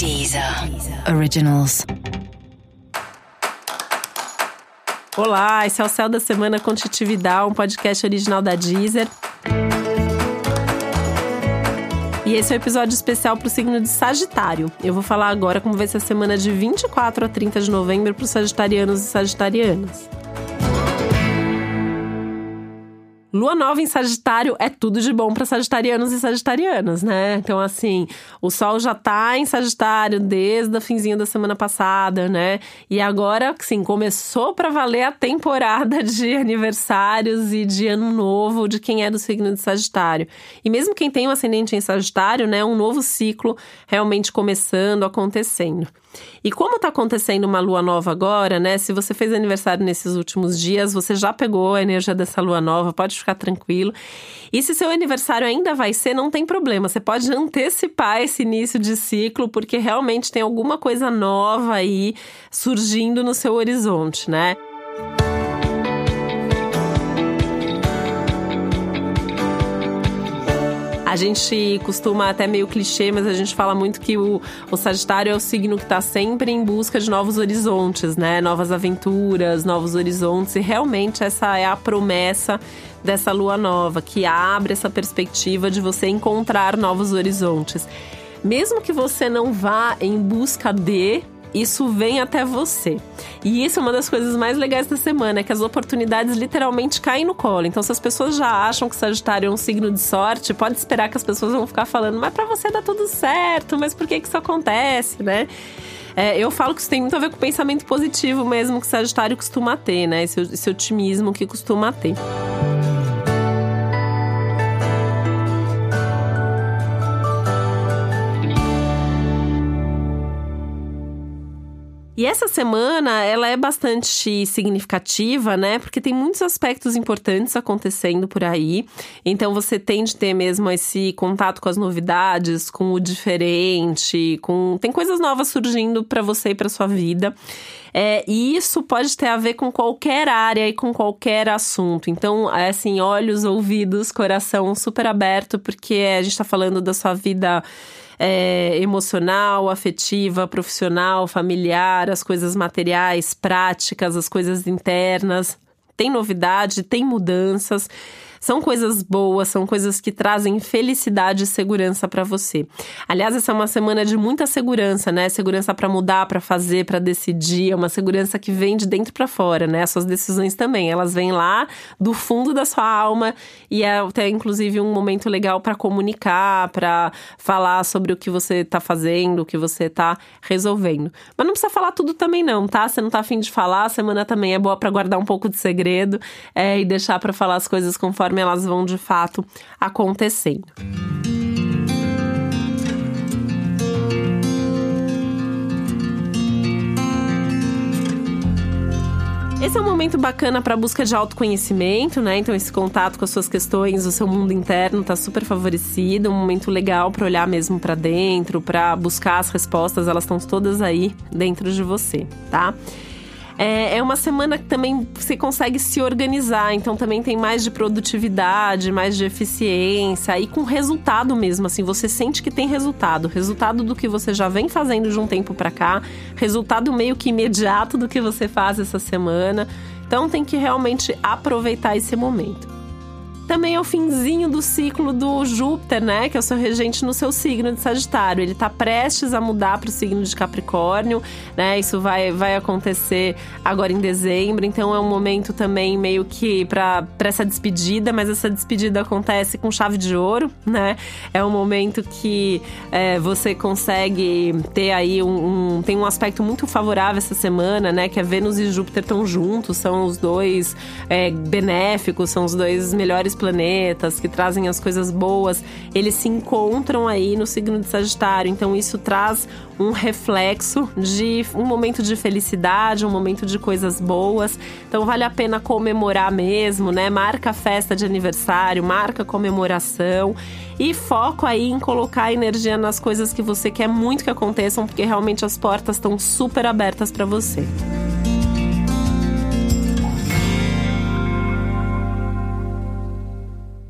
Deezer Originals. Olá, esse é o Céu da Semana com um podcast original da Deezer. E esse é um episódio especial para o signo de Sagitário. Eu vou falar agora como vai ser a semana de 24 a 30 de novembro para os sagitarianos e sagitarianas. Lua nova em Sagitário é tudo de bom para sagitarianos e sagitarianas, né? Então, assim, o Sol já tá em Sagitário desde o finzinho da semana passada, né? E agora, sim, começou para valer a temporada de aniversários e de ano novo de quem é do signo de Sagitário. E mesmo quem tem um ascendente em Sagitário, né? Um novo ciclo realmente começando, acontecendo. E como está acontecendo uma lua nova agora, né? Se você fez aniversário nesses últimos dias, você já pegou a energia dessa lua nova, pode ficar tranquilo. E se seu aniversário ainda vai ser, não tem problema. Você pode antecipar esse início de ciclo, porque realmente tem alguma coisa nova aí surgindo no seu horizonte, né? A gente costuma, até meio clichê, mas a gente fala muito que o, o Sagitário é o signo que está sempre em busca de novos horizontes, né? Novas aventuras, novos horizontes. E realmente essa é a promessa dessa lua nova, que abre essa perspectiva de você encontrar novos horizontes. Mesmo que você não vá em busca de, isso vem até você. E isso é uma das coisas mais legais da semana, é que as oportunidades literalmente caem no colo. Então, se as pessoas já acham que Sagitário é um signo de sorte, pode esperar que as pessoas vão ficar falando, mas para você dá tudo certo, mas por que, que isso acontece, né? É, eu falo que isso tem muito a ver com o pensamento positivo mesmo que Sagitário costuma ter, né? Esse, esse otimismo que costuma ter. E essa semana, ela é bastante significativa, né? Porque tem muitos aspectos importantes acontecendo por aí. Então você tem de ter mesmo esse contato com as novidades, com o diferente, com tem coisas novas surgindo para você e para sua vida. É, e isso pode ter a ver com qualquer área e com qualquer assunto. Então, é assim, olhos, ouvidos, coração super aberto, porque a gente está falando da sua vida é, emocional, afetiva, profissional, familiar, as coisas materiais, práticas, as coisas internas. Tem novidade, tem mudanças. São coisas boas, são coisas que trazem felicidade e segurança para você. Aliás, essa é uma semana de muita segurança, né? Segurança para mudar, para fazer, para decidir, é uma segurança que vem de dentro para fora, né? As suas decisões também, elas vêm lá do fundo da sua alma e é até inclusive um momento legal para comunicar, para falar sobre o que você tá fazendo, o que você tá resolvendo. Mas não precisa falar tudo também não, tá? Você não tá afim de falar, a semana também é boa para guardar um pouco de segredo é, e deixar para falar as coisas conforme conforme elas vão de fato acontecendo. Esse é um momento bacana para busca de autoconhecimento, né? Então esse contato com as suas questões, o seu mundo interno tá super favorecido, um momento legal para olhar mesmo para dentro, para buscar as respostas, elas estão todas aí dentro de você, tá? É, é uma semana que também você consegue se organizar, então também tem mais de produtividade, mais de eficiência e com resultado mesmo, assim, você sente que tem resultado, resultado do que você já vem fazendo de um tempo para cá, resultado meio que imediato do que você faz essa semana. Então tem que realmente aproveitar esse momento também é o finzinho do ciclo do Júpiter, né? Que é o seu regente no seu signo de Sagitário. Ele tá prestes a mudar para o signo de Capricórnio, né? Isso vai, vai acontecer agora em dezembro. Então é um momento também meio que para essa despedida, mas essa despedida acontece com chave de ouro, né? É um momento que é, você consegue ter aí um, um, tem um aspecto muito favorável essa semana, né? Que é Vênus e Júpiter estão juntos, são os dois é, benéficos, são os dois melhores planetas que trazem as coisas boas, eles se encontram aí no signo de Sagitário. Então isso traz um reflexo de um momento de felicidade, um momento de coisas boas. Então vale a pena comemorar mesmo, né? Marca a festa de aniversário, marca a comemoração e foco aí em colocar energia nas coisas que você quer muito que aconteçam, porque realmente as portas estão super abertas para você.